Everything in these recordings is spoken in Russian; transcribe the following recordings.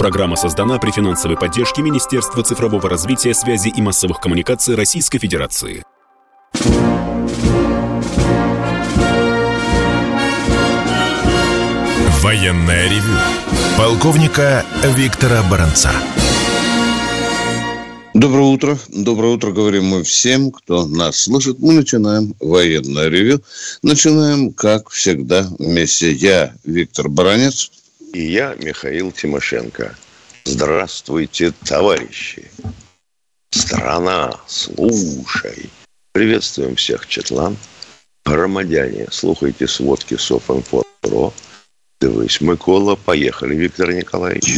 Программа создана при финансовой поддержке Министерства цифрового развития, связи и массовых коммуникаций Российской Федерации. Военная ревю. Полковника Виктора Баранца. Доброе утро. Доброе утро, говорим мы всем, кто нас слышит. Мы начинаем военное ревю. Начинаем, как всегда, вместе. Я, Виктор Баранец. И я, Михаил Тимошенко. Здравствуйте, товарищи. Страна, слушай. Приветствуем всех, Четлан. Громадяне, слухайте сводки Софинформ.про. Дивись, Микола, поехали, Виктор Николаевич.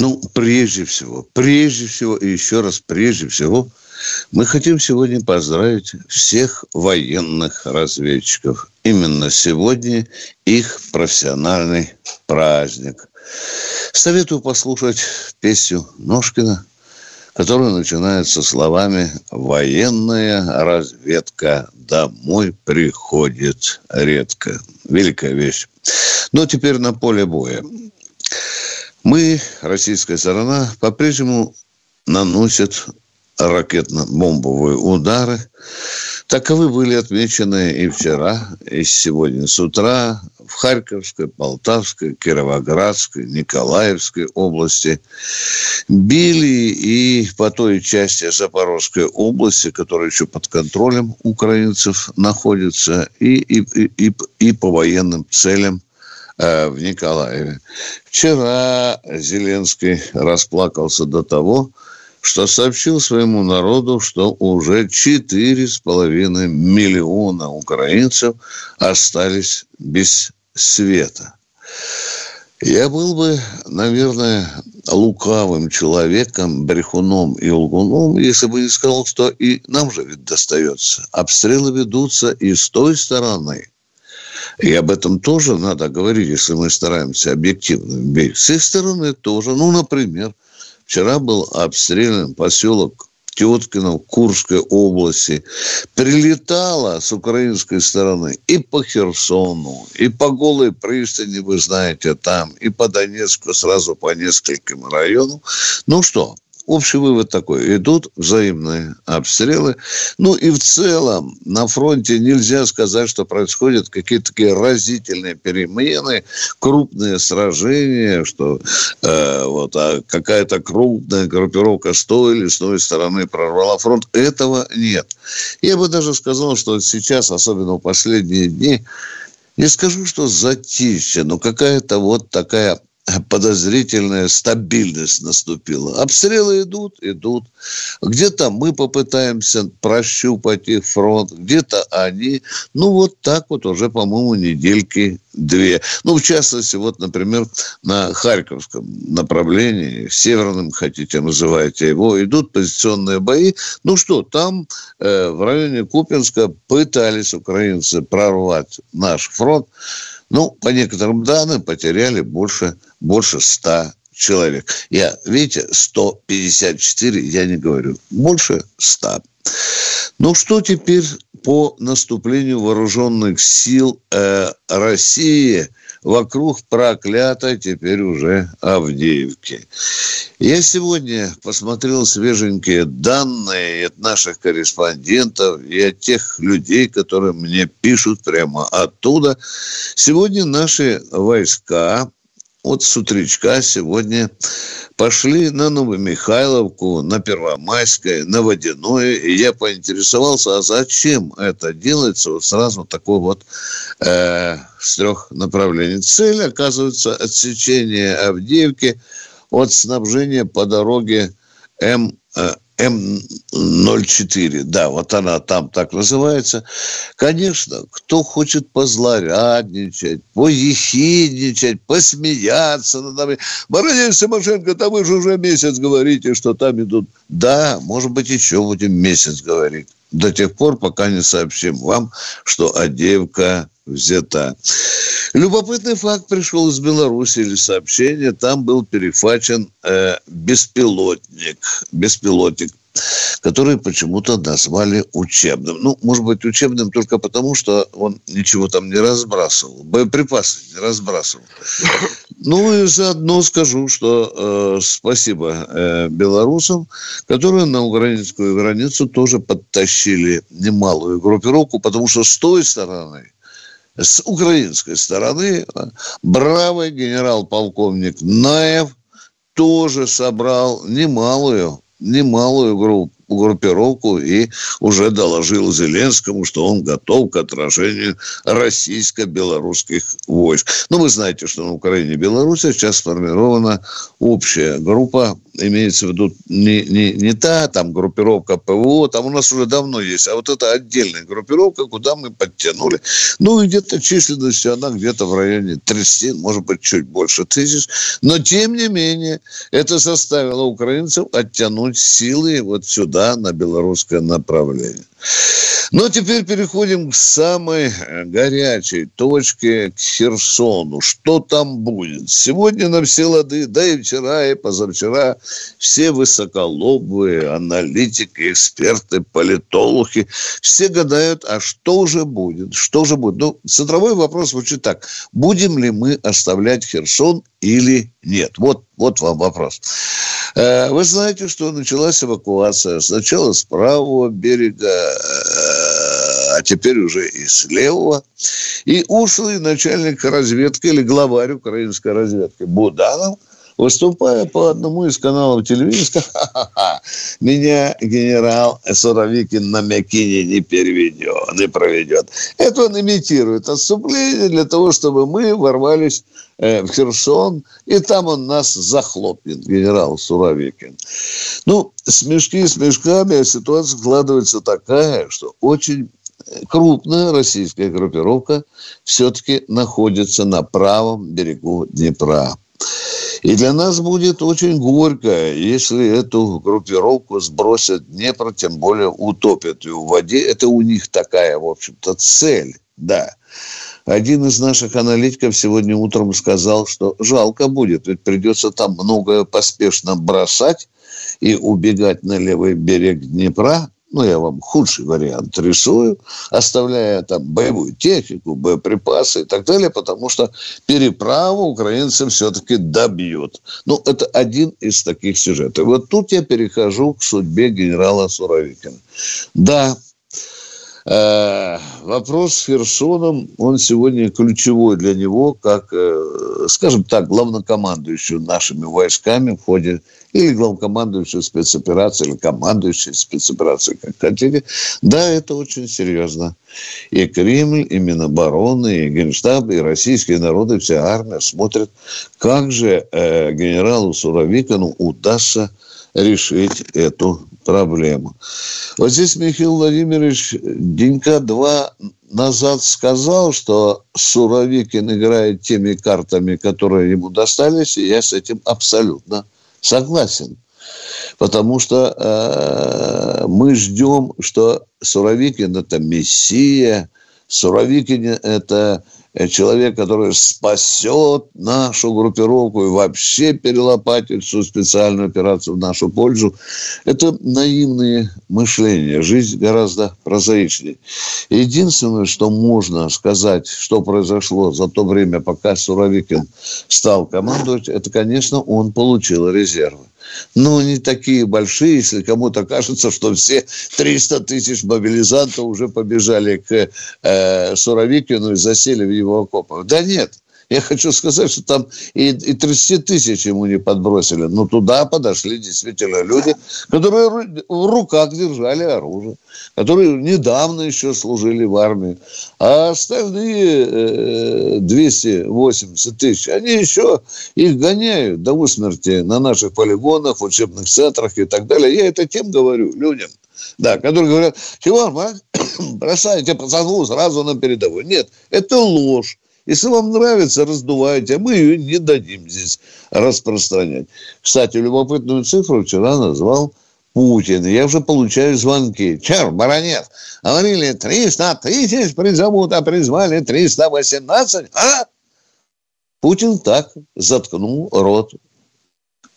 Ну, прежде всего, прежде всего и еще раз прежде всего, мы хотим сегодня поздравить всех военных разведчиков. Именно сегодня их профессиональный праздник. Советую послушать песню Ножкина, которая начинается словами «Военная разведка домой приходит редко». Великая вещь. Но теперь на поле боя. Мы, российская сторона, по-прежнему наносит ракетно-бомбовые удары. Таковы были отмечены и вчера, и сегодня с утра в Харьковской, Полтавской, Кировоградской, Николаевской области. Били и по той части Запорожской области, которая еще под контролем украинцев находится, и, и, и, и по военным целям Э, в Николаеве. Вчера Зеленский расплакался до того, что сообщил своему народу, что уже 4,5 миллиона украинцев остались без света. Я был бы, наверное, лукавым человеком, брехуном и лгуном, если бы не сказал, что и нам же ведь достается. Обстрелы ведутся и с той стороны, и об этом тоже надо говорить, если мы стараемся объективно. С их стороны тоже. Ну, например, вчера был обстрелян поселок Теткино в Курской области. Прилетала с украинской стороны и по Херсону, и по Голой пристани, вы знаете, там, и по Донецку сразу по нескольким районам. Ну что, Общий вывод такой. Идут взаимные обстрелы. Ну и в целом на фронте нельзя сказать, что происходят какие-то такие разительные перемены, крупные сражения, что э, вот, а какая-то крупная группировка с той или с той стороны прорвала фронт. Этого нет. Я бы даже сказал, что сейчас, особенно в последние дни, не скажу, что затишье, но какая-то вот такая подозрительная стабильность наступила. Обстрелы идут, идут. Где-то мы попытаемся прощупать их фронт, где-то они. Ну, вот так вот уже, по-моему, недельки две. Ну, в частности, вот, например, на Харьковском направлении, северным, хотите, называйте его, идут позиционные бои. Ну что, там э, в районе Купинска пытались украинцы прорвать наш фронт. Ну, по некоторым данным, потеряли больше, больше 100 человек. Я, видите, 154, я не говорю, больше 100. Ну, что теперь по наступлению вооруженных сил э, России – вокруг проклятой теперь уже Авдеевки. Я сегодня посмотрел свеженькие данные от наших корреспондентов и от тех людей, которые мне пишут прямо оттуда. Сегодня наши войска от с утречка сегодня пошли на Новомихайловку, на Первомайское, на Водяное. И я поинтересовался, а зачем это делается вот сразу такой вот э, с трех направлений. Цель, оказывается, отсечение Авдеевки от снабжения по дороге М, э, М04, да, вот она там так называется. Конечно, кто хочет позлорадничать, поехидничать, посмеяться над нами. Бородин Тимошенко, да вы же уже месяц говорите, что там идут. Да, может быть, еще будем месяц говорить. До тех пор, пока не сообщим вам, что Адеевка взята. Любопытный факт пришел из Беларуси или сообщение. Там был перехвачен э, беспилотник. Беспилотник. Который почему-то назвали учебным. Ну, может быть, учебным только потому, что он ничего там не разбрасывал, боеприпасы не разбрасывал. Ну и заодно скажу, что э, спасибо э, белорусам, которые на украинскую границу тоже подтащили немалую группировку, потому что с той стороны с украинской стороны бравый генерал-полковник Наев тоже собрал немалую, немалую группу группировку и уже доложил Зеленскому, что он готов к отражению российско-белорусских войск. Ну, вы знаете, что на Украине и Беларуси сейчас сформирована общая группа имеется в виду не, не, не та там группировка ПВО, там у нас уже давно есть, а вот это отдельная группировка, куда мы подтянули. Ну, и где-то численностью она где-то в районе 30, может быть, чуть больше тысяч. Но, тем не менее, это заставило украинцев оттянуть силы вот сюда, на белорусское направление. Но теперь переходим к самой э, горячей точке, к Херсону. Что там будет? Сегодня на все лады, да и вчера, и позавчера, все высоколобые аналитики, эксперты, политологи, все гадают, а что же будет? Что же будет? Ну, центровой вопрос звучит так. Будем ли мы оставлять Херсон или нет? Вот, вот вам вопрос. Э, вы знаете, что началась эвакуация сначала с правого берега, э, а теперь уже и с левого. И ушлый начальник разведки или главарь украинской разведки Буданов – выступая по одному из каналов телевидения, сказал, меня генерал Суровикин на Мякине не переведет, не проведет. Это он имитирует отступление для того, чтобы мы ворвались э, в Херсон, и там он нас захлопнет, генерал Суровикин. Ну, смешки с мешками, а ситуация складывается такая, что очень крупная российская группировка все-таки находится на правом берегу Днепра. И для нас будет очень горько, если эту группировку сбросят Днепр, тем более утопят ее в воде. Это у них такая, в общем-то, цель, да. Один из наших аналитиков сегодня утром сказал, что жалко будет, ведь придется там многое поспешно бросать и убегать на левый берег Днепра, ну, я вам худший вариант рисую, оставляя там боевую технику, боеприпасы и так далее, потому что переправу украинцы все-таки добьют. Ну, это один из таких сюжетов. Вот тут я перехожу к судьбе генерала Суровикина. Да, вопрос с Херсоном, он сегодня ключевой для него, как, э, скажем так, главнокомандующий нашими войсками в ходе, или главнокомандующий спецоперации, или командующий спецоперации, как хотите. Да, это очень серьезно. И Кремль, и Минобороны, и Генштаб, и российские народы, вся армия смотрят, как же э, генералу Суровикину удастся решить эту проблему. Вот здесь Михаил Владимирович денька два назад сказал, что Суровикин играет теми картами, которые ему достались, и я с этим абсолютно согласен. Потому что э, мы ждем, что Суровикин – это мессия, Суровикин – это Э, человек, который спасет нашу группировку и вообще перелопатит всю специальную операцию в нашу пользу, это наивные мышления. Жизнь гораздо прозаичнее. Единственное, что можно сказать, что произошло за то время, пока Суровикин стал командовать, это, конечно, он получил резервы ну, не такие большие, если кому-то кажется, что все 300 тысяч мобилизантов уже побежали к э, Суровикину и засели в его окопах. Да нет, я хочу сказать, что там и, и 30 тысяч ему не подбросили. Но туда подошли действительно люди, которые в руках держали оружие, которые недавно еще служили в армии. А остальные э, 280 тысяч, они еще их гоняют до усмерти на наших полигонах, учебных центрах и так далее. Я это тем говорю людям. Да, которые говорят, чего, бросайте пацану сразу на передовую. Нет, это ложь. Если вам нравится, раздувайте, а мы ее не дадим здесь распространять. Кстати, любопытную цифру вчера назвал Путин. Я уже получаю звонки. Чер, баронет, говорили 300 тысяч призовут, а призвали 318. А? Путин так заткнул рот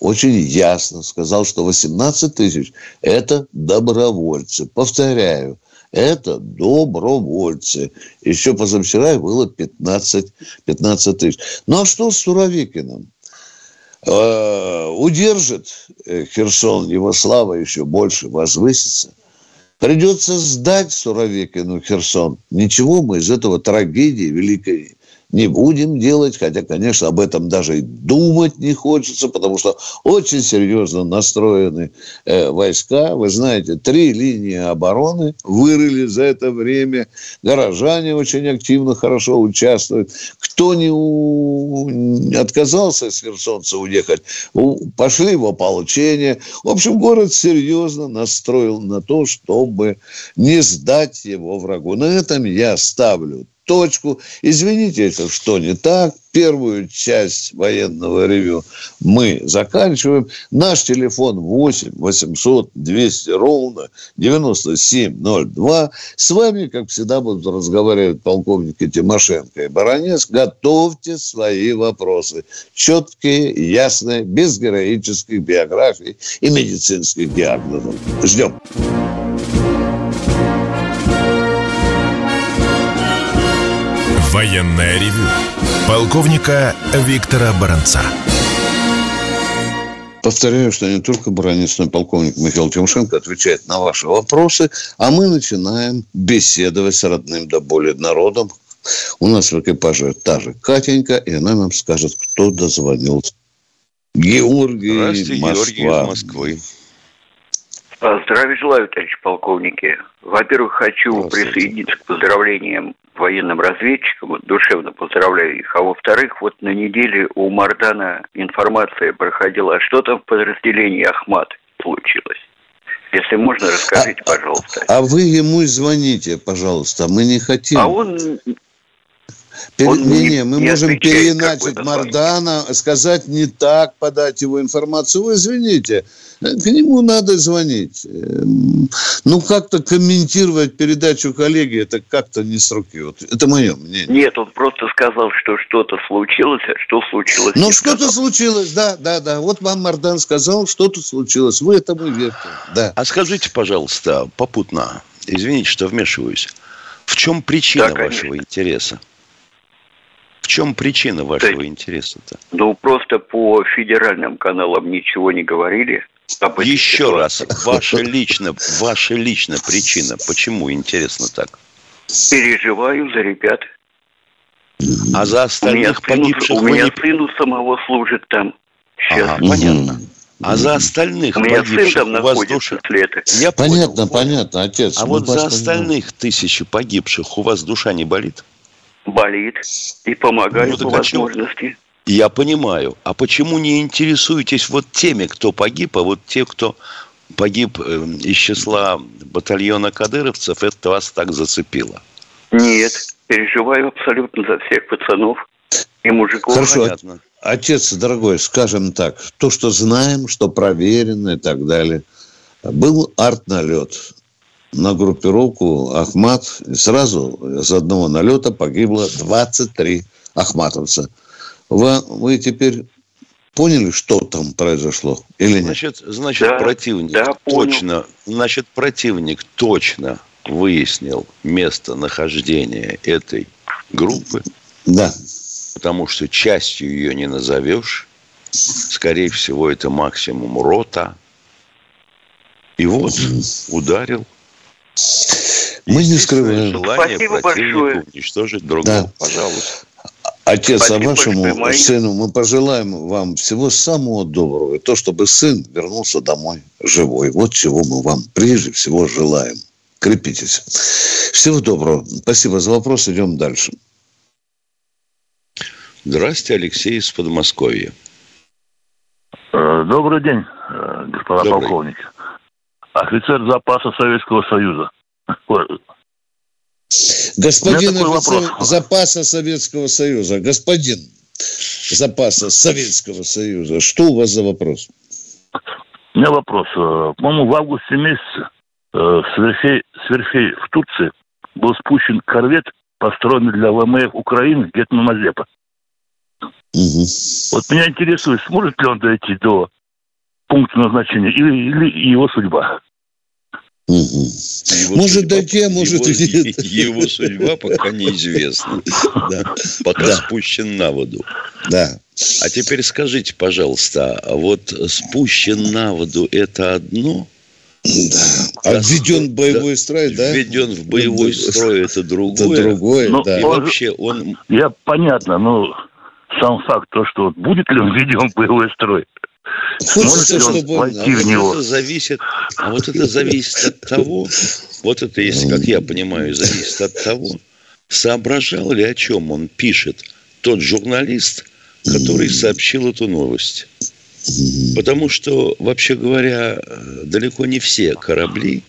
очень ясно сказал, что 18 тысяч – это добровольцы. Повторяю, это добровольцы. Еще позавчера было 15, 15 тысяч. Ну а что с Суровикиным? Э, удержит Херсон, его слава еще больше возвысится. Придется сдать Суровикину Херсон. Ничего мы из этого трагедии великой не будем делать, хотя, конечно, об этом даже и думать не хочется, потому что очень серьезно настроены э, войска. Вы знаете, три линии обороны вырыли за это время. Горожане очень активно, хорошо участвуют. Кто не у... отказался с Херсонца уехать, пошли в ополчение. В общем, город серьезно настроил на то, чтобы не сдать его врагу. На этом я ставлю точку. Извините, это что не так. Первую часть военного ревю мы заканчиваем. Наш телефон 8 800 200 ровно 9702. С вами, как всегда, будут разговаривать полковники Тимошенко и Баранец. Готовьте свои вопросы. Четкие, ясные, без героических биографий и медицинских диагнозов. Ждем. Военное ревю полковника Виктора Баранца. Повторяю, что не только Баранец, но и полковник Михаил Тимошенко отвечает на ваши вопросы, а мы начинаем беседовать с родным до боли народом. У нас в экипаже та же Катенька, и она нам скажет, кто дозвонился. Георгий, Здравствуйте, Москва. Георгий из Москвы. Здравия желаю, товарищ полковники. Во-первых, хочу присоединиться к поздравлениям военным разведчикам, душевно поздравляю их. А во-вторых, вот на неделе у Мардана информация проходила, а что там в подразделении Ахмат случилось. Если можно, расскажите, а, пожалуйста. А вы ему звоните, пожалуйста. Мы не хотим. А он Пере... Не, не, мы не можем переначать Мардана, сказать не так, подать его информацию. Вы извините, к нему надо звонить. Эм, ну, как-то комментировать передачу коллеги, это как-то не с руки. Вот, это мое мнение. Нет, он просто сказал, что что-то случилось, а что случилось? Ну, что-то случилось, да, да, да. Вот вам Мардан сказал, что-то случилось. Вы этому верите, да. А скажите, пожалуйста, попутно, извините, что вмешиваюсь, в чем причина да, вашего интереса? В чем причина вашего да, интереса-то? Ну, просто по федеральным каналам ничего не говорили. А Еще раз, ваша лично, ваша лично причина. Почему интересно так? Переживаю за ребят. А за остальных у меня погибших... У меня сын у самого служит там. Сейчас. Ага, понятно. А за остальных у меня сын там у вас душа... Я понятно, понял, понятно, отец. А вот за остальных тысячи погибших у вас душа не болит? Болит и помогаю ну, по возможности. Я понимаю. А почему не интересуетесь вот теми, кто погиб, а вот те, кто погиб эм, из числа батальона кадыровцев, это вас так зацепило? Нет, переживаю абсолютно за всех пацанов и мужиков. Хорошо, Понятно. отец дорогой, скажем так, то, что знаем, что проверено и так далее. Был арт-налет на группировку Ахмат. И сразу с одного налета погибло 23 ахматовца. Вы, вы теперь поняли, что там произошло или нет? Значит, значит да, противник да, точно, значит, противник точно выяснил местонахождение этой группы. Да. Потому что частью ее не назовешь. Скорее всего, это максимум рота. И вот ударил мы не скрываем. Желание Спасибо большое. уничтожить другого. Да. Пожалуйста. Отец, а Спасибо, а вашему сыну мы пожелаем вам всего самого доброго. И то, чтобы сын вернулся домой живой. Вот чего мы вам прежде всего желаем. Крепитесь. Всего доброго. Спасибо за вопрос. Идем дальше. Здравствуйте, Алексей из Подмосковья. Э, добрый день, э, господа Добрый. полковники офицер запаса Советского Союза. Господин офицер вопрос. запаса Советского Союза, господин запаса Советского Союза, что у вас за вопрос? У меня вопрос. Э, по-моему, в августе месяце э, с верфей, с верфей в Турции был спущен корвет, построенный для ВМФ Украины Гетмана Мазепа. Угу. Вот меня интересует, сможет ли он дойти до пункт назначения или, или его судьба? Угу. Его может судьба- дойти, а может и его, нет. его судьба пока неизвестна. Да. Пока Да. спущен на воду. Да. А теперь скажите, пожалуйста, а вот спущен на воду это одно, Да. А Да. введен в боевой строй, да? введен в боевой строй это Это другое. другое, Ну, да. И он- вообще он Я понятно, но сам факт то, что вот будет ли он введен в боевой строй, Хочется, может ли он чтобы он... в вот него? это зависит, а вот это зависит от того, вот это, если, как я понимаю, зависит от того, соображал ли о чем он пишет тот журналист, который сообщил эту новость. Потому что, вообще говоря, далеко не все корабли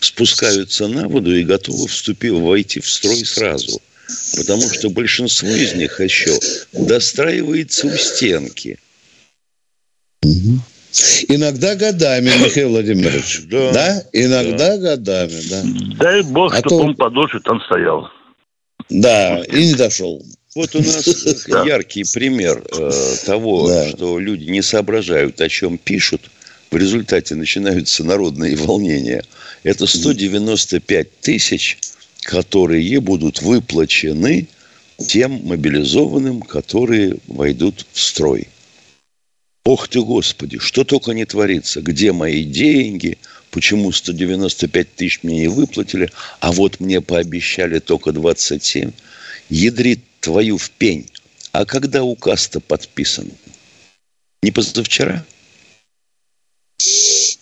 спускаются на воду и готовы вступить, войти в строй сразу. Потому что большинство из них еще достраивается у стенки. Иногда годами, Михаил Владимирович. Да. Да? Иногда годами, да. Дай бог, А чтобы то- он подольше там стоял. Да, и не дошел. Вот у нас Да. яркий пример э, того, Да. что люди не соображают, о чем пишут. В результате начинаются народные волнения. Это 195 тысяч, которые будут выплачены тем мобилизованным, которые войдут в строй. Ох ты, Господи, что только не творится. Где мои деньги? Почему 195 тысяч мне не выплатили? А вот мне пообещали только 27. Ядрит твою в пень. А когда указ-то подписан? Не позавчера?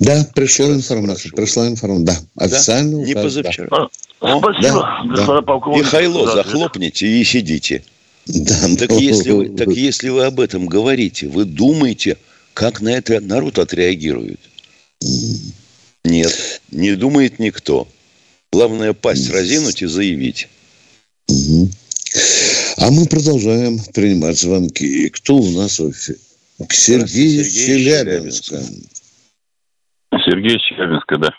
Да, пришла информация. Пришла информация. Да, официально. Не указ, да. позавчера. А, О, Спасибо, да, господа полковники. Михайло, за ответ. захлопните и сидите. Да, Так если, вы, так если вы об этом говорите, вы думаете, как на это народ отреагирует? Нет, не думает никто. Главное пасть разинуть и заявить. А мы продолжаем принимать звонки. И кто у нас в эфире? Сергей, Сергей Челябинска. Сергей Челябинска, да.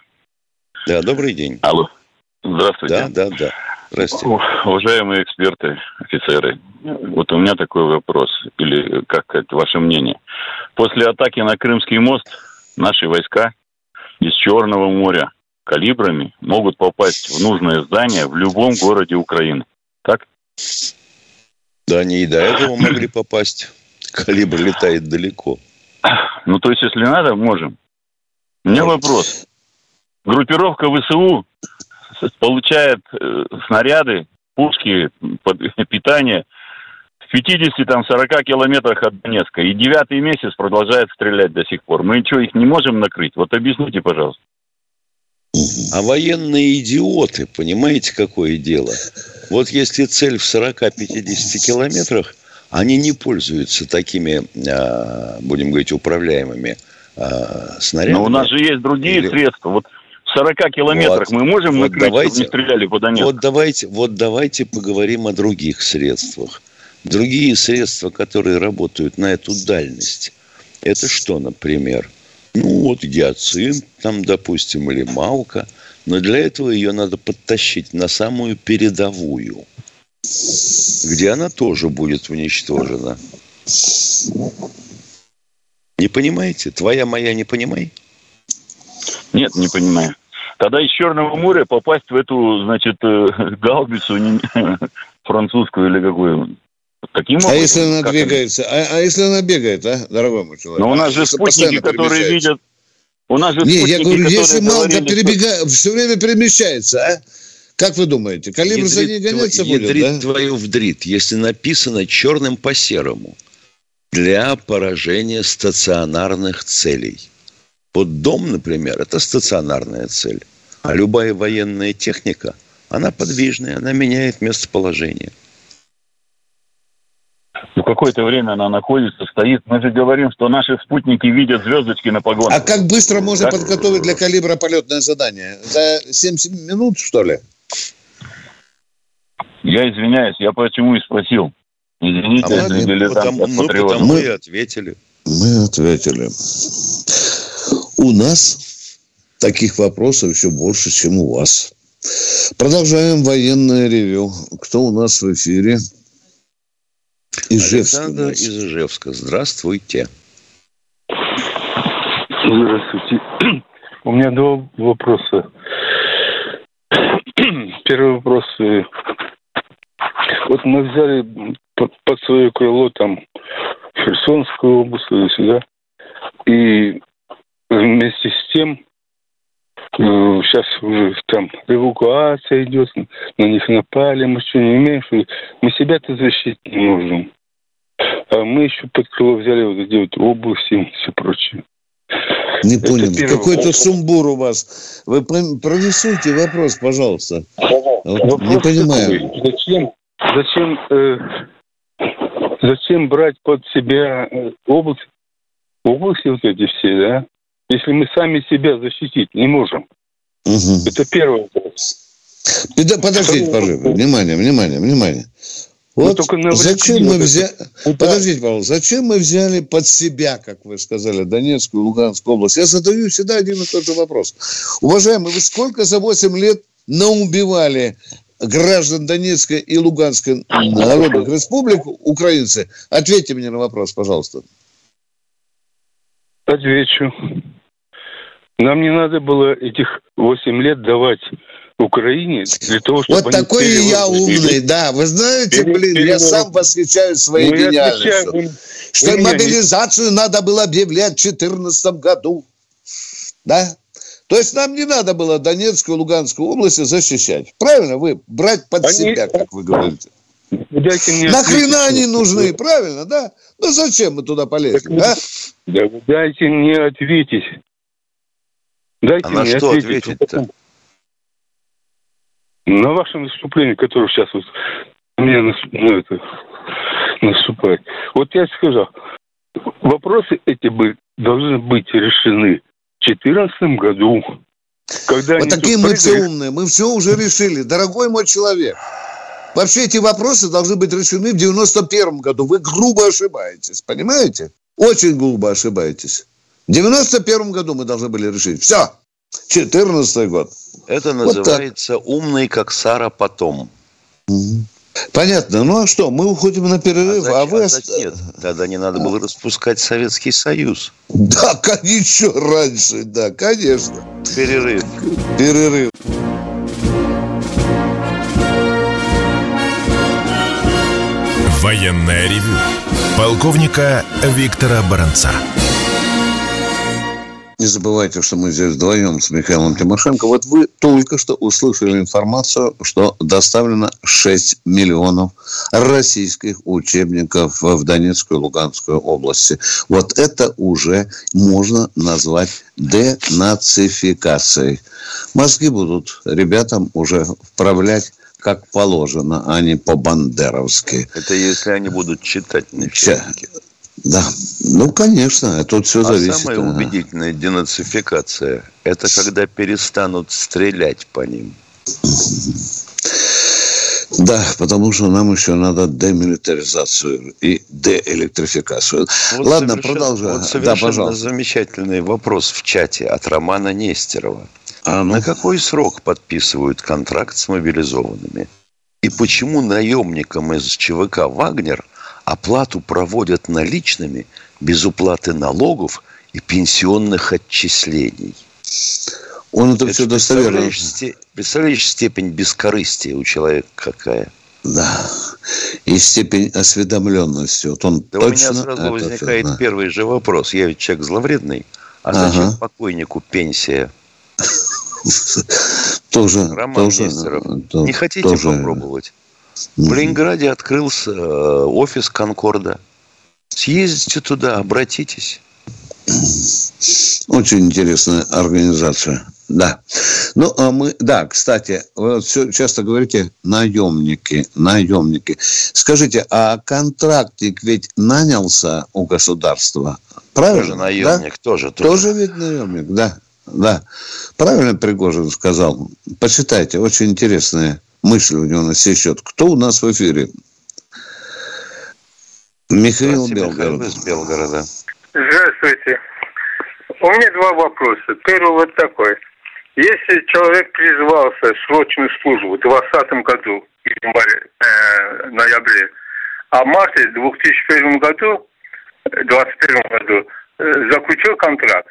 Да, добрый день. Алло. Здравствуйте. Да, да, да. Здрасте. Уважаемые эксперты, офицеры, вот у меня такой вопрос, или как сказать, ваше мнение. После атаки на Крымский мост наши войска из Черного моря калибрами могут попасть в нужное здание в любом городе Украины. Так? Да, они и до этого могли попасть. Калибр летает далеко. Ну, то есть, если надо, можем. У меня вопрос. Группировка ВСУ получает э, снаряды, пушки, питание в 50-40 километрах от Донецка. И девятый месяц продолжает стрелять до сих пор. Мы что, их не можем накрыть? Вот объясните, пожалуйста. А военные идиоты, понимаете, какое дело? Вот если цель в 40-50 километрах, они не пользуются такими, а, будем говорить, управляемыми а, снарядами. Но у нас же есть другие Или- средства. Вот 40 километрах Вот. мы можем Вот накрыть, давайте- чтобы не стреляли по Донецку? Вот давайте, вот давайте поговорим о других средствах. Другие средства, которые работают на эту дальность. Это что, например? Ну, вот гиацинт, там, допустим, или малка. Но для этого ее надо подтащить на самую передовую, где она тоже будет уничтожена. Не понимаете? Твоя моя не понимай. Нет, не понимаю. Тогда из Черного моря попасть в эту, значит, э, гаубицу не- французскую или какую? Каким А образом? если она двигается? А, а если она бегает, а, дорогой мой человек? Но у нас же спутники, которые перемещается. видят... У нас же Не, спутники, я говорю, если малка говорили, что- перебегает, все время перемещается, а? Как вы думаете, калибр за ней Ядрит гоняться тво- будет, ядрит да? твою вдрит, если написано черным по серому для поражения стационарных целей. Вот дом, например, это стационарная цель. А любая военная техника, она подвижная, она меняет местоположение. Ну, какое-то время она находится, стоит. Мы же говорим, что наши спутники видят звездочки на погонах. А как быстро можно Как? подготовить для калибра полетное задание? За 7 минут, что ли? Я извиняюсь, я почему и спросил. Извините, А мы, потому, патриота. потому Мы- и ответили. Мы ответили. У нас таких вопросов еще больше, чем у вас. Продолжаем военное ревю. Кто у нас в эфире? Ижевск Александр нас. из Ижевска. Здравствуйте. Здравствуйте. У меня два вопроса. Первый вопрос. Вот мы взяли под, под свое крыло там Херсонскую область, сюда. И вместе с тем сейчас уже там эвакуация идет, на них напали, мы что не имеем, что мы себя-то защитить не можем. А мы еще под крыло взяли вот эти вот области и все прочее. Не понял. Какой-то вопрос. сумбур у вас. Вы про- прорисуйте вопрос, пожалуйста. Вот не Вопрос понимаю. такой, Зачем, зачем, э, зачем брать под себя э, область, области вот эти все, да? Если мы сами себя защитить не можем. Мгм. Это первый вопрос. Подо- Подождите, пожалуйста. Внимание, внимание, внимание. Вот зачем мы это. взяли... Удар. Подождите, пожалуйста, зачем мы взяли под себя, как вы сказали, Донецкую, Луганскую область? Я задаю всегда один и тот же вопрос. Уважаемые, вы сколько за 8 лет наубивали граждан Донецкой и Луганской народных республик, украинцы? Ответьте мне на вопрос, пожалуйста. Отвечу. Нам не надо было этих 8 лет давать Украине для того, чтобы Вот такой и я умный, да. Вы знаете, блин, я переворот. сам восхищаюсь своей Ну, я гениальностью. отвечаю, вы- Что вы меня мобилизацию надо было объявлять в 2014 году. Да? То есть нам не надо было Донецкую и Луганскую области защищать. Правильно? Вы брать под Они- себя, как вы говорите. Нахрена они нужны? Правильно, да? Ну зачем мы туда полезли? Так, а? Да вы дайте мне ответить. Дайте А на мне что ответить. ответить-то? На вашем выступлении, которое сейчас вот нас- ну, это, наступает. Вот я сказал, вопросы эти бы должны быть решены в 2014 году. Когда Вот такие мы все умные. Мы все уже решили. Дорогой мой человек. Вообще эти вопросы должны быть решены в 91 году. Вы грубо ошибаетесь. Понимаете? Очень грубо ошибаетесь. В 91 году мы должны были решить. Все. 14 год. Это Вот так. называется умный, как Сара, потом. Понятно. Ну а что? Мы уходим на перерыв, а, зачем- вы... а зачем- Нет, тогда не надо было распускать Советский Союз. Да, как еще раньше, да, конечно. Перерыв. Перерыв. Военное ревю полковника Виктора Баранца. Не забывайте, что мы здесь вдвоем с Михаилом Тимошенко. Вот вы только что услышали информацию, что доставлено 6 миллионов российских учебников в Донецкую и Луганскую области. Вот это уже можно назвать денацификацией. Мозги будут ребятам уже вправлять как положено, а не по-бандеровски. Это если они будут читать на учебнике. Да, ну, конечно, тут все А зависит. самая ага. убедительная денацификация – это когда перестанут стрелять по ним. Да, потому что нам еще надо демилитаризацию и деэлектрификацию. Вот Ладно, продолжай. Вот да, пожалуйста. замечательный вопрос в чате от Романа Нестерова. А, ну, На какой срок подписывают контракт с мобилизованными? И почему наемникам из ЧВК «Вагнер» оплату проводят наличными без уплаты налогов и пенсионных отчислений? он это Это все достоверно. представляешь, представляешь степень бескорыстия у человека какая? Да. И степень осведомленности. Вот он Да у меня точно сразу возникает всё, да. первый же вопрос. Я ведь человек зловредный. А Ага. зачем покойнику пенсия? Тоже, Роман тоже, э, Не хотите тоже, попробовать? В Ленинграде открылся э, офис Конкорда. Съездите туда, обратитесь. Очень интересная организация. Да. Ну, а мы, да, кстати, вы все часто говорите наемники, наемники. Скажите, а контрактик ведь нанялся у государства? Правильно? Тоже да? наемник, тоже. тоже. Тоже ведь наемник, да. Да. Правильно Пригожин сказал. Почитайте, очень интересные мысли у него на сей счет. Кто у нас в эфире? Михаил Здравствуйте, Михаил Белгород. из Белгорода. Здравствуйте. У меня два вопроса. Первый вот такой. Если человек призвался в срочную службу в 2020 году, в январе, э, ноябре, а в марте 2001 году, э, 2021 году, э, заключил контракт,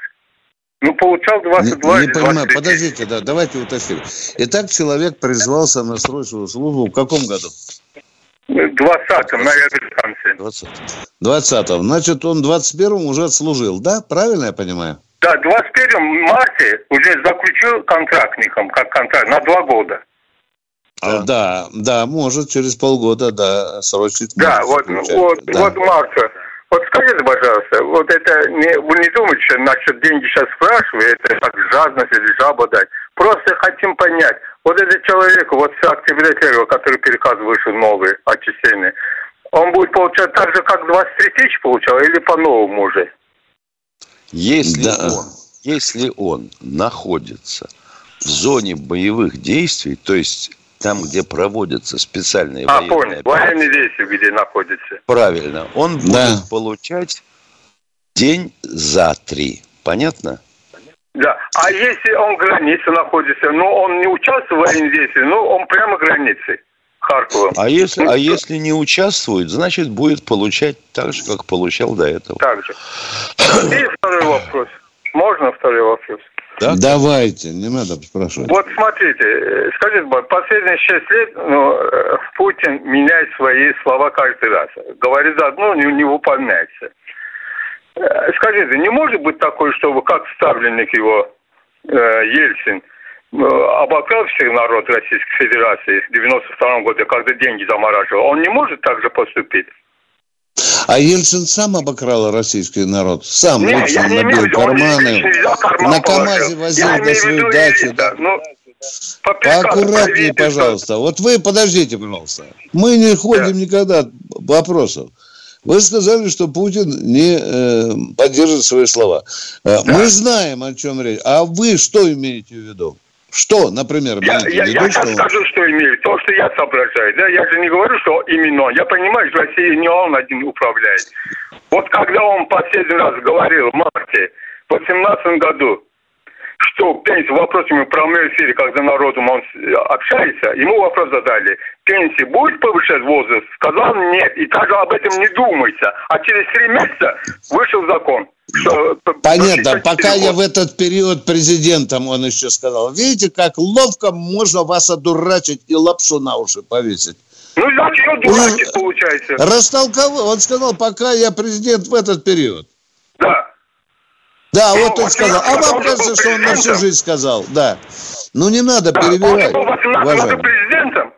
Ну, получал 22 не, не понимаю, 23. подождите, да, давайте уточним. Итак, человек призвался на срочную службу в каком году? В 20-м, на реабилитации. 20 20-м. Значит, он в 21-м уже отслужил, да? Правильно я понимаю? Да, в 21 марте уже заключил контрактником, как контракт, на два года. Да, да, да может, через полгода, да, срочить. Да, вот, заключать, вот, да. вот, Марта, вот скажите, пожалуйста, вот это, не, вы не думаете, что насчет деньги сейчас спрашиваю, это как жадность или жаба дать. Просто хотим понять, вот этот человек, вот с октября первого, который переказ вышел новый, отчисленный, он будет получать так же, как 23 тысячи получал, или по-новому уже? Если Да. он, если он находится в зоне боевых действий, то есть там, где проводятся специальные А, военные понял, операции, военные действия, где находится. правильно, он будет Да. получать день за три. Понятно? Да, а если он границе находится, но он не участвует в военных действиях, ну, он прямо границей Харькова. А если, Ну, а если не участвует, значит будет получать так же, как получал до этого. Так же. И второй вопрос. Можно второй вопрос? Да? Давайте, не надо спрашивать. Вот смотрите, э, скажите, последние шесть лет ну, э, Путин меняет свои слова каждый раз. Говорит одно, не, не выполняется. Э, Скажите, не может быть такое, чтобы как ставленник его э, Ельцин обокрал всех народ Российской Федерации в 92 году, когда деньги замораживал. Он не может так же поступить? А Ельцин сам обокрал российский народ. Сам Не, лично не набил виду, карманы. карман На КамАЗе возил Я в свою виду дачу. да. ну, Поаккуратнее, пожалуйста. Вот вы подождите, пожалуйста. Мы не ходим никогда вопросов. Вы сказали, что Путин не э, поддержит свои слова. Э, Мы знаем, о чем речь. А вы что имеете в виду? Что, например, Я, я, я сейчас что- скажу, что имею. То, что я соображаю. Да? Я же не говорю, что именно. Я понимаю, что Россия не он один управляет. Вот когда он последний раз говорил в марте, в 2018 году, что пенсия, вопрос ему в прямом эфире, когда народом он общается, ему вопрос задали, пенсия будет повышать возраст? Сказал нет, и даже об этом не думается. А через три месяца вышел закон. Понятно, 64 пока я в этот период президентом, он еще сказал, видите, как ловко можно вас одурачить и лапшу на уши повесить. Ну, значит, он дурачит, получается. Растолковал, он сказал, пока я президент в этот период. Да. Да, Ну, вот он вот сказал. А вам кажется, что он на всю жизнь сказал, да. Ну, не надо Да, перебивать, он был 18 году уважаемый. президентом.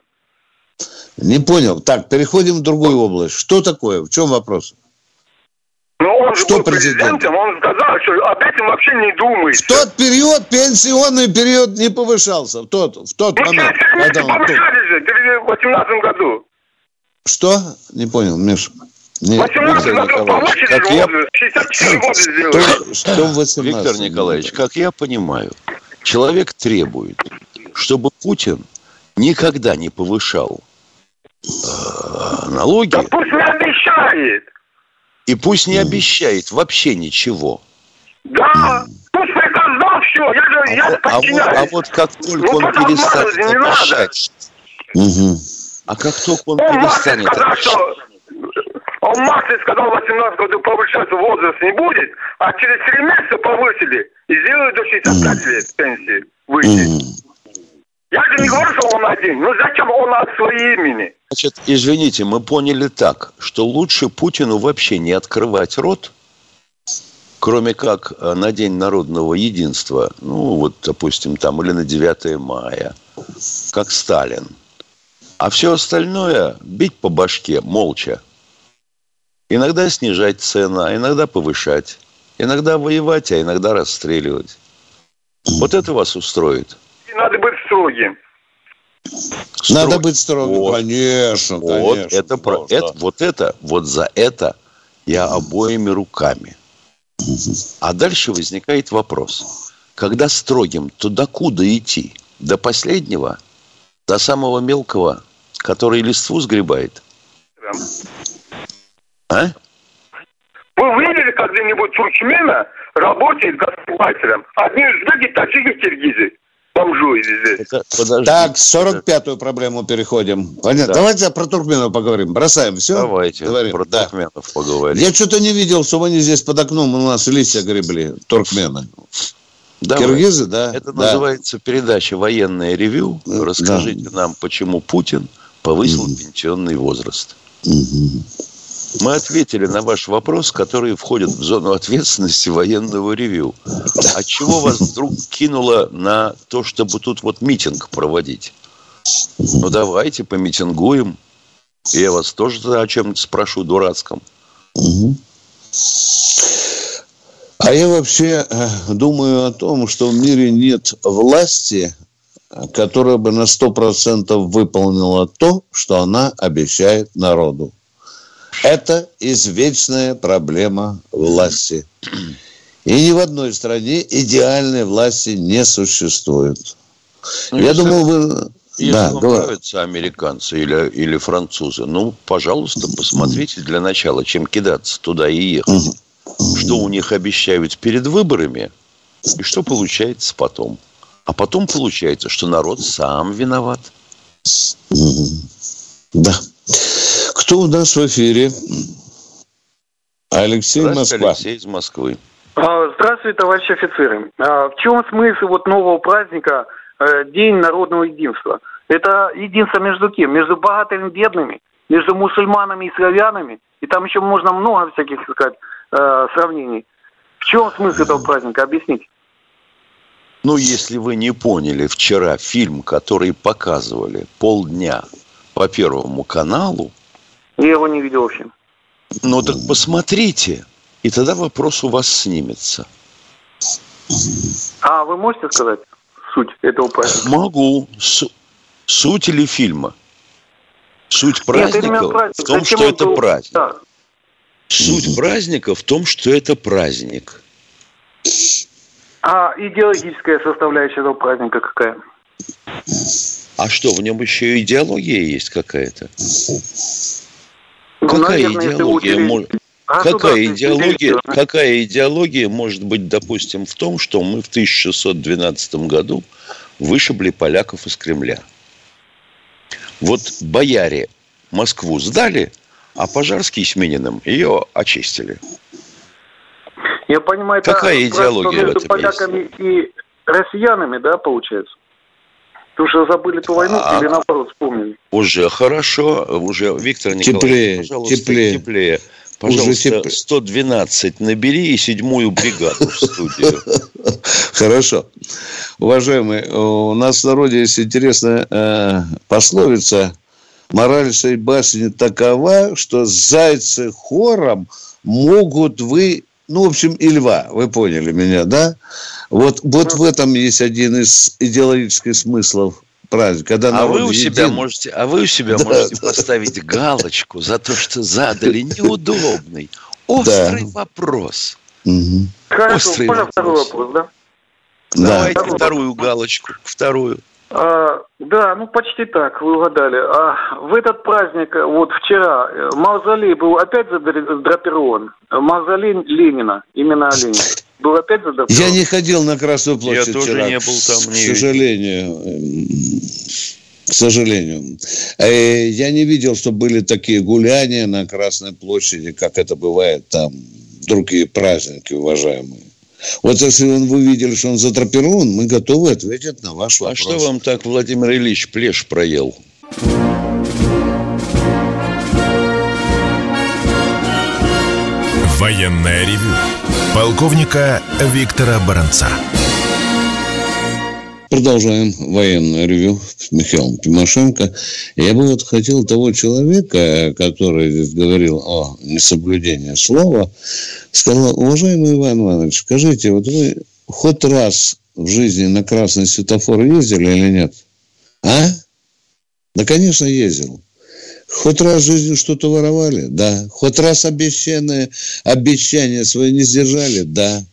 Не понял. Так, переходим в другую область. Что такое? В чем вопрос? Но он же Что был президентом? президентом, он сказал, что об этом вообще не В думается. тот период пенсионный период не повышался. В тот, в тот Ну, момент. когда он- повышали же в 2018 году. Что? Не понял, Миша. Не, В 2018 Виктор году Николаевич, как же я- возраст, 64 года сделали. Что, что в 18 Виктор Николаевич, как я понимаю, человек требует, чтобы Путин никогда не повышал э, налоги Да пусть не обещает. И пусть не обещает вообще ничего. Да, пусть приказ дал, все, я же, А, я вот- а вот, а вот как только Ну, он перестанет не надо. обещать, Мгм. а как только он Он перестанет сказал, обещать, что... Он Марте сказал, в 18 году повышаться возраст не будет, а через 3 месяца повысили. И сделали до 65 лет пенсии выйти. Мгм. Я же не говорю, что он один. Ну зачем он от своего имени? Значит, извините, мы поняли так, что лучше Путину вообще не открывать рот, кроме как э, на День народного единства, ну вот, допустим, там, или на 9 мая, как Сталин. А все остальное бить по башке молча. Иногда снижать цену, а иногда повышать. Иногда воевать, а иногда расстреливать. Вот это вас устроит? И надо быть строгим. Надо Строй. быть строгим. Вот. Конечно, Вот конечно. это, про, это, вот это, вот за это я обоими руками. А дальше возникает вопрос. Когда строгим, то докуда идти? До последнего? До самого мелкого, который листву сгребает? А? Вы видели когда-нибудь туркмена работает гастарбайтером? Одни узбеки, таджики, киргизы. Это- подожди. Так, 45-ю проблему переходим. Понятно. Да. Давайте про туркменов поговорим. Бросаем все. Давайте Говорим. про Да. туркменов поговорим. Я что-то не видел, чтобы они здесь под окном у нас листья гребли, туркмены. Давай. Киргизы, да. Это да. называется передача «Военное ревю». Да. Расскажите нам, почему Путин повысил Мгм. пенсионный возраст. Мгм. Мы ответили на ваш вопрос, который входит в зону ответственности военного ревю. А чего вас вдруг кинуло на то, чтобы тут вот митинг проводить? Ну, давайте помитингуем. Я вас тоже о чем-то спрошу дурацком. А я вообще э, думаю о том, что в мире нет власти, которая бы на 100% выполнила то, что она обещает народу. Это извечная проблема власти. И ни в одной стране идеальной власти не существует. Ну, я если- думаю, вы... Если да, вам говор- нравятся американцы или, или французы, ну, пожалуйста, посмотрите для начала, чем кидаться туда и ехать. Что у них обещают перед выборами и что получается потом. А потом получается, что народ сам виноват. Да. Кто у нас в эфире? Алексей Москва. Алексей из Москвы. А, Здравствуйте, товарищи офицеры. А, В чем смысл вот нового праздника э, День народного единства? Это единство между кем? Между богатыми и бедными, между мусульманами и славянами. И там еще можно много всяких сказать, э, сравнений. В чем смысл этого праздника? Объясните. Ну, если вы не поняли, вчера фильм, который показывали полдня по Первому каналу, Я его не видел вообще. ну так посмотрите, и тогда вопрос у вас снимется. А вы можете сказать суть этого праздника? Могу. Су- суть или фильма? Суть Нет, праздника праздник. в том, Зачем что это был- праздник. Да. Суть праздника в том, что это праздник. А идеологическая составляющая этого праздника какая? А что, в нем еще идеология есть какая-то? Ну, Какая наверное, идеология может... Государство Какая идеология, какая идеология может быть, допустим, в том, что мы в 1612 году вышибли поляков из Кремля? Вот бояре Москву сдали, а Пожарский с Мининым ее очистили. Я понимаю, это Какая праздник идеология в между этом поляками и россиянами, да, получается? Потому что забыли ту войну А- или наоборот вспомнили. Уже хорошо, уже, Виктор Николаевич, Теплее, пожалуйста, теплее. теплее. Уже Пожалуйста, теплее. 112 набери и седьмую бригаду в студию. Хорошо. Уважаемые, у нас в народе есть интересная э, пословица. Мораль сей басни такова, что зайцы хором могут вы... Ну, в общем, и льва. Вы поняли меня, да? Вот, вот в этом есть один из идеологических смыслов праздника. Когда А вы народ у себя един. можете, а вы у себя Да, можете да. поставить галочку за то, что задали неудобный, острый вопрос. Мгм. Хорошо, Острый можно второй вопрос. вопрос, да? Да. Давайте Второй вторую галочку, вторую. А, да, ну почти так, вы угадали. А в этот праздник, э, вот вчера, э, мавзолей был опять задр- задрапирован. Мавзолей Ленина, именно Ленина. Был опять задрапирован. Я не ходил на Красную площадь Я тоже вчера, не был там, к не сожалению. К сожалению. Э, Я не видел, что были такие гуляния на Красной площади, как это бывает там другие праздники, уважаемые. Вот если он, вы видели, что он затрапирован, мы готовы ответить на ваш А вопрос. что вам так Владимир Ильич плешь проел? Военное ревю полковника Виктора Баранца. Продолжаем военное ревю с Михаилом Тимошенко. Я бы вот хотел того человека, который здесь говорил о несоблюдении слова, сказал, уважаемый Иван Иванович, скажите, вот вы хоть раз в жизни на красный светофор ездили или нет? А? Да, конечно, ездил. Хоть раз в жизни что-то воровали? Да. Хоть раз обещанные, обещания свои не сдержали? Да.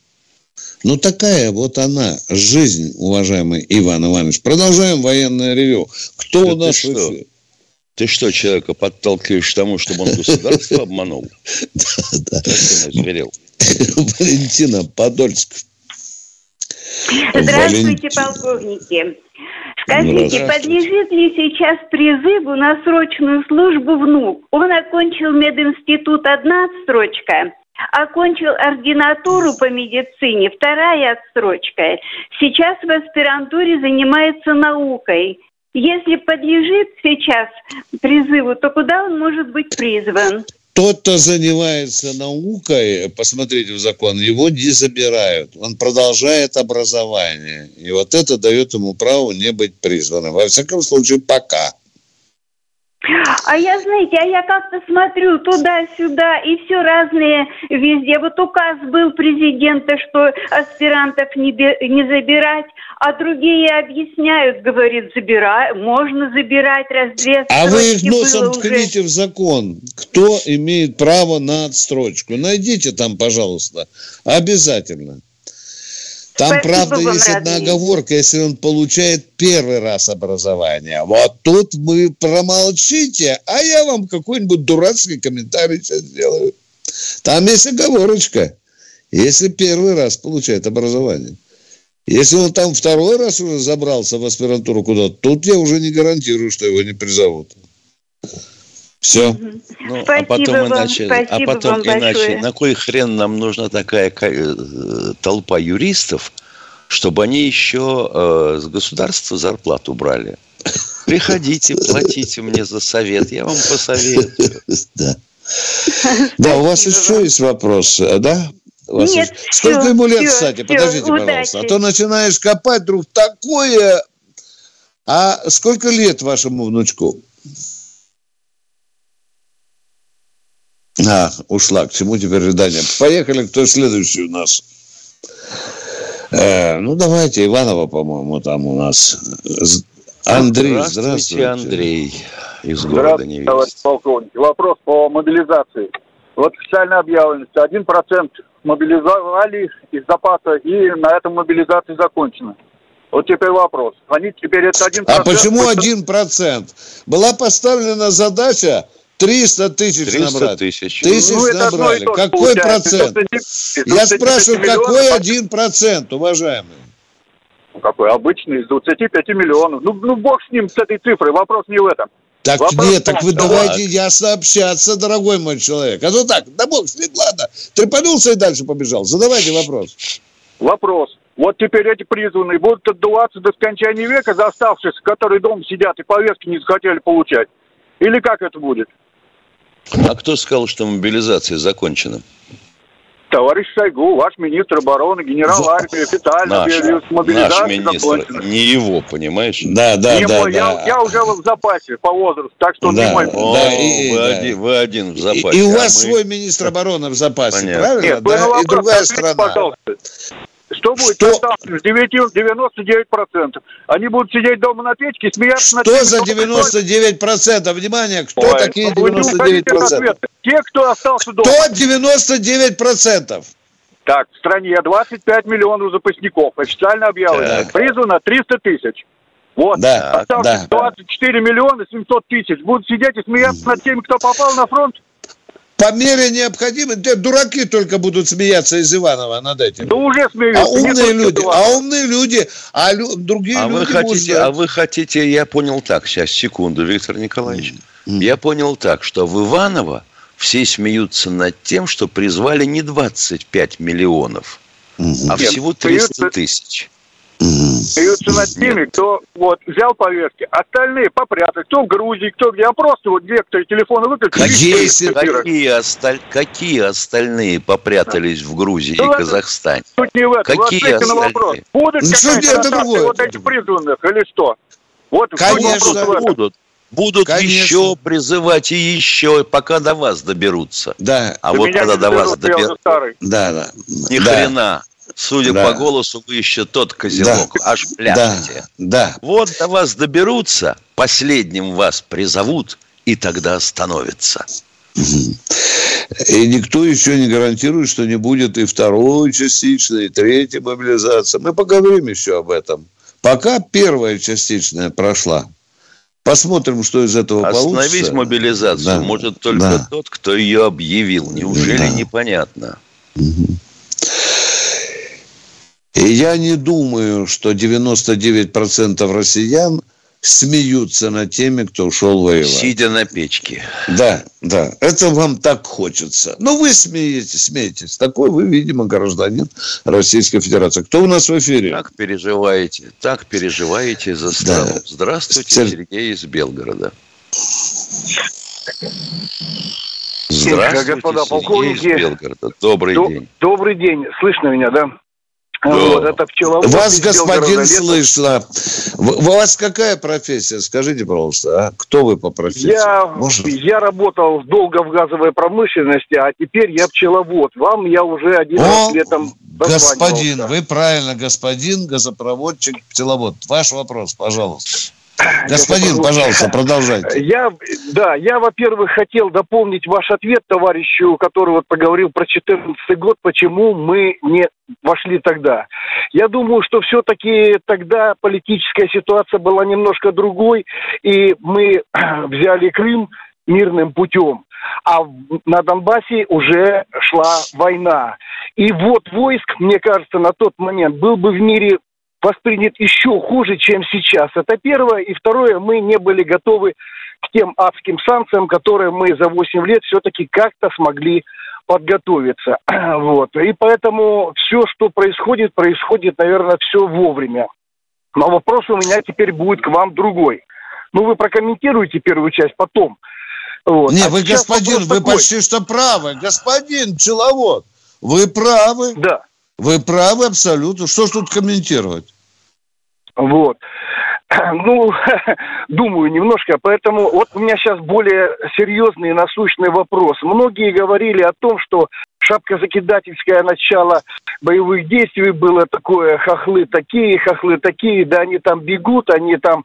Ну, такая вот она, жизнь, уважаемый Иван Иванович. Продолжаем военное ревю. Кто Да у ты нас в что? эфире? Ты что, человека подталкиваешь к тому, чтобы он государство обманул? Да, да. Валентина Подольск. Здравствуйте, полковники. Скажите, подлежит ли сейчас призыву на срочную службу внук? Он окончил мединститут одна строчка, окончил ординатуру по медицине, вторая отсрочка. Сейчас в аспирантуре занимается наукой. Если подлежит сейчас призыву, то куда он может быть призван? Тот, кто занимается наукой, посмотрите в закон, его не забирают. Он продолжает образование. И вот это дает ему право не быть призванным. Во всяком случае, пока. А я, знаете, а я как-то смотрю туда-сюда, и все разные везде. Вот указ был президента, что аспирантов не, не забирать, а другие объясняют, говорит, забирай, можно забирать, раз две А вы их носом ткните в закон. Кто имеет право на отстрочку? Найдите там, пожалуйста. Обязательно. Там, Спасибо правда, вам, есть одна оговорка, если он получает первый раз образование. Вот тут вы промолчите, а я вам какой-нибудь дурацкий комментарий сейчас сделаю. Там есть оговорочка. Если первый раз получает образование. Если он там второй раз уже забрался в аспирантуру куда-то, тут я уже не гарантирую, что его не призовут. Все. Ну, а потом вам, иначе, а потом иначе, большое. на кой хрен нам нужна такая э, толпа юристов, чтобы они еще э, с государства зарплату брали? Приходите, платите мне за совет, я вам посоветую. Да. Да, у вас еще есть вопрос, э, да? Нет, Сколько ему лет, кстати? Подождите, пожалуйста. А то начинаешь копать, вдруг такое... А сколько лет вашему внучку? А, ушла. К чему теперь рыдание? Поехали, кто следующий у нас? Э, ну, давайте, Иванова, по-моему, там у нас. Андрей, здравствуйте. здравствуйте. Андрей из города Невесть. товарищ полковник. Вопрос по мобилизации. Вот официально объявлено, что один процент мобилизовали из запаса, и на этом мобилизация закончена. Вот теперь вопрос. Они теперь это один А почему один процент? Была поставлена задача 300 тысяч 300 набрать. тысяч. Тысяч ну, набрали. Какой процент? Я спрашиваю, какой один процент, уважаемый? Ну, какой? Обычный, из 25 миллионов. Ну, ну, бог с ним, с этой цифрой. Вопрос не в этом. Так Вопрос нет, так вы давайте так. ясно общаться, дорогой мой человек. А то так, да бог с ним, ладно. Трепанулся и дальше побежал. Задавайте вопрос. Вопрос. Вот теперь эти призванные будут отдуваться до скончания века за оставшихся, которые дома сидят и повестки не захотели получать. Или как это будет? А кто сказал, что мобилизация закончена? Товарищ Шойгу, ваш министр обороны, генерал армии официально наш, объявил мобилизацию наш министр, закончена. не его, понимаешь? Да, да, не да, мой, да. Я, я уже в запасе по возрасту, так что да, не мой. О, да, и, вы, да. Один, вы один в запасе. И, и у вас а мы... свой министр обороны в запасе, Понятно. правильно? Нет, да? Вопрос, и другая страна. Пожалуйста. Что будет что? с 99%? Они будут сидеть дома на печке, смеяться что за 99%? Внимание, кто Ой, такие 99%? Те, кто остался дома. Кто 99%? Так, в стране 25 миллионов запасников. Официально объявлено. Так. Призвано 300 тысяч. Вот, да, осталось да. 24 миллиона 700 тысяч. Будут сидеть и смеяться над теми, кто попал на фронт по мере необходимости, дураки только будут смеяться из Иванова над этим. Да уже смеются. А умные люди, а умные люди, а лю, другие а люди. Вы хотите, а вы хотите, я понял так, сейчас, секунду, Виктор Николаевич. Mm-hmm. Я понял так, что в Иваново все смеются над тем, что призвали не 25 миллионов, mm-hmm. а всего 300 тысяч. Смеются над теми, кто вот взял повестки, остальные попрятали. Кто в Грузии, кто где. А просто вот некоторые телефоны выключили. Какие, какие, осталь... какие остальные попрятались в Грузии да, и Казахстане? Тут не в этом. Какие остальные? На вопрос. Будут ну, какая-то вот эти призванных или что? Вот Конечно, будут. Будут Конечно. еще призывать и еще, пока до вас доберутся. Да. А до вот когда до вас доберутся. Да, да. Ни да. хрена. Судя да. по голосу, вы еще тот козелок, да. аж пляшете. Да. да. Вот до вас доберутся, последним вас призовут, и тогда остановится. И никто еще не гарантирует, что не будет и второй частичной, и третьей мобилизации. Мы поговорим еще об этом. Пока первая частичная прошла. Посмотрим, что из этого Остановить получится. Остановить мобилизацию да. может только да. тот, кто ее объявил. Неужели да. непонятно? Угу. И я не думаю, что 99% россиян смеются над теми, кто ушел воевать. Сидя на печке. Да, да. Это вам так хочется. Но вы смеетесь, смеетесь. Такой вы, видимо, гражданин Российской Федерации. Кто у нас в эфире? Так переживаете, так переживаете за страну. Да. Здравствуйте, Сер... Сергей из Белгорода. Здравствуйте, господа полковники. Сергей из Белгорода. Добрый Д- день. Добрый день. Слышно меня, да? Вот, это пчеловод. Вас, господин, слышно. У вас какая профессия? Скажите, пожалуйста, а? кто вы по профессии? Я, я работал долго в газовой промышленности, а теперь я пчеловод. Вам я уже один О, раз летом Господин, вы правильно, господин, газопроводчик, пчеловод. Ваш вопрос, пожалуйста. Господин, пожалуйста, продолжайте. Я, да, я, во-первых, хотел дополнить ваш ответ товарищу, который вот поговорил про 2014 год, почему мы не вошли тогда. Я думаю, что все-таки тогда политическая ситуация была немножко другой, и мы взяли Крым мирным путем. А на Донбассе уже шла война. И вот войск, мне кажется, на тот момент был бы в мире воспринят еще хуже, чем сейчас. Это первое. И второе, мы не были готовы к тем адским санкциям, которые мы за 8 лет все-таки как-то смогли подготовиться. Вот. И поэтому все, что происходит, происходит, наверное, все вовремя. Но вопрос у меня теперь будет к вам другой. Ну, вы прокомментируете первую часть потом. Вот. Не, а вы, господин, вы такой. почти что правы. Господин пчеловод, вы правы. Да. Вы правы абсолютно. Что ж тут комментировать? Вот. Ну, думаю немножко, поэтому вот у меня сейчас более серьезный и насущный вопрос. Многие говорили о том, что шапкозакидательское начало боевых действий было такое, хохлы такие, хохлы такие, да они там бегут, они там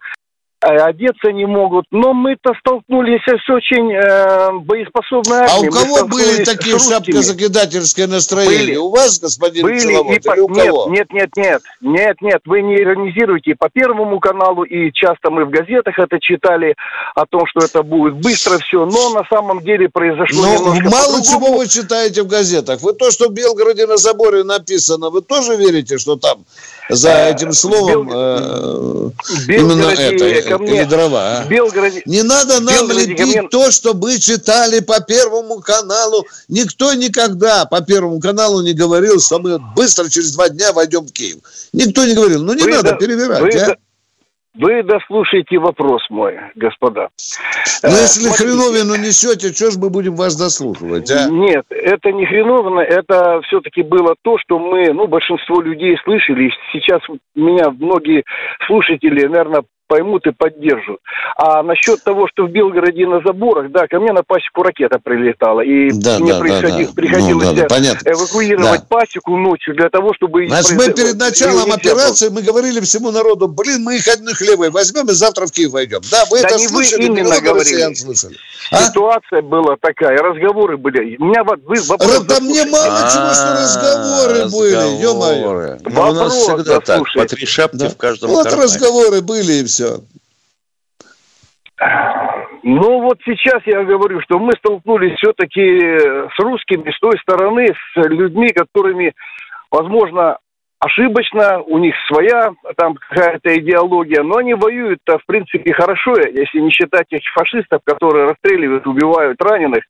одеться не могут. Но мы-то столкнулись с очень э, боеспособной армией. А у кого были такие шапкозакидательские настроения? Были. У вас, господин были Целовод, и по... у нет, кого? Нет, нет, нет, нет, нет, вы не иронизируете по Первому каналу, и часто мы в газетах это читали, о том, что это будет быстро все, но на самом деле произошло Но мало чего вы читаете в газетах. Вы то, что в Белгороде на заборе написано, вы тоже верите, что там за этим словом Бел... э, именно это, мне, или дрова. А? Белгороде, Не надо нам Белгороде лепить мне... то, что мы читали по Первому каналу. Никто никогда по Первому каналу не говорил, что мы быстро через два дня войдем в Киев. Никто не говорил. Ну, не вы надо да, перевирать, вы а? Вы дослушайте вопрос мой, господа. Ну, если Смотрите. хреновину несете, что ж мы будем вас дослушивать, а? Нет, это не хреновина, это все-таки было то, что мы, ну, большинство людей слышали. Сейчас меня многие слушатели, наверное, поймут и поддержат. А насчет того, что в Белгороде на заборах, да, ко мне на пасеку ракета прилетала, и да, мне да, приходи, да, приходилось ну, да, эвакуировать да. пасеку ночью для того, чтобы... Значит, мы перед началом операции, мы говорили всему народу, блин, мы их одни хлебы возьмем и завтра в Киев войдем. Да, вы да это не слышали, вы именно говорили. слышали. А? Ситуация была такая, разговоры были. У меня вот вы вопрос... Да мне мало чего, что разговоры были, ё-моё. Ну, у нас всегда так, по три шапки в каждом Вот разговоры были и все все. Ну вот сейчас я говорю, что мы столкнулись все-таки с русскими с той стороны, с людьми, которыми, возможно, ошибочно, у них своя там какая-то идеология, но они воюют-то, в принципе, хорошо, если не считать этих фашистов, которые расстреливают, убивают раненых,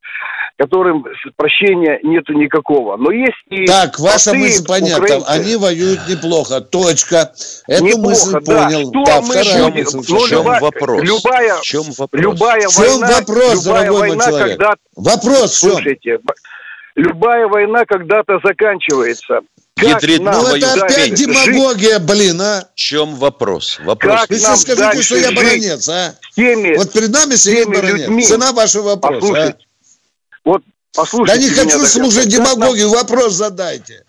которым прощения нету никакого. Но есть и... Так, ваша мысль понятна. Украинцы. Они воюют неплохо. Точка. Эту неплохо, мысль да. понял. Что да, мы вторая мысль. Ну, в чем любая, вопрос? Любая, в чем вопрос? Любая в чем война, вопрос, любая дорогой война, мой человек? Когда... Вопрос в чем? Слушайте, любая война когда-то заканчивается. Ядрит ну это опять демагогия, жить? блин, а? В чем вопрос? Вопрос. Вы сейчас скажите, что я баронец, а? Теми, вот перед нами сидит баронец. Людьми. Цена вашего вопроса, а? Вот послушайте Да не хочу слушать демагогию, нам... вопрос задайте.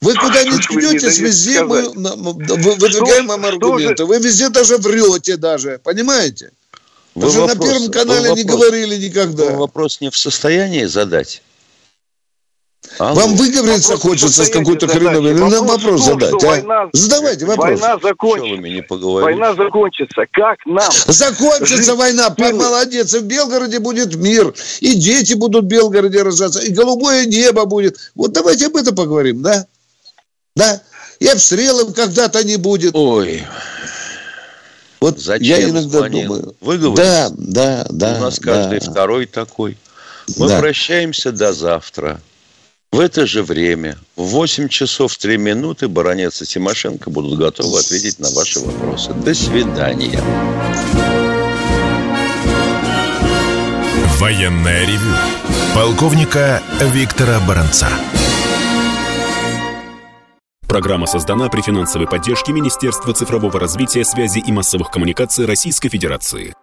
Вы куда ни ткнетесь, везде мы выдвигаем вам аргументы. Вы везде даже врете даже, понимаете? Вы вопрос, на Первом канале не говорили никогда. Вы вопрос не в состоянии задать? Алло. Вам выговориться хочется с какой-то хреновой. Ну, нам вопрос том, задать, а? Война, Задавайте вопрос. Война закончится. Война закончится. Как нам? Закончится жить? война. Мир. Молодец. И в Белгороде будет мир. И дети будут в Белгороде рождаться. И голубое небо будет. Вот давайте об этом поговорим, да? Да? И обстрелов когда-то не будет. Ой. Вот Зачем я иногда звонил? думаю. Вы говорите? Да, да, да. У нас каждый да. второй такой. Мы Да. прощаемся до завтра. В это же время, в 8 часов 3 минуты, баронец и Тимошенко будут готовы ответить на ваши вопросы. До свидания. Военное ревю полковника Виктора Баранца. Программа создана при финансовой поддержке Министерства цифрового развития, связи и массовых коммуникаций Российской Федерации.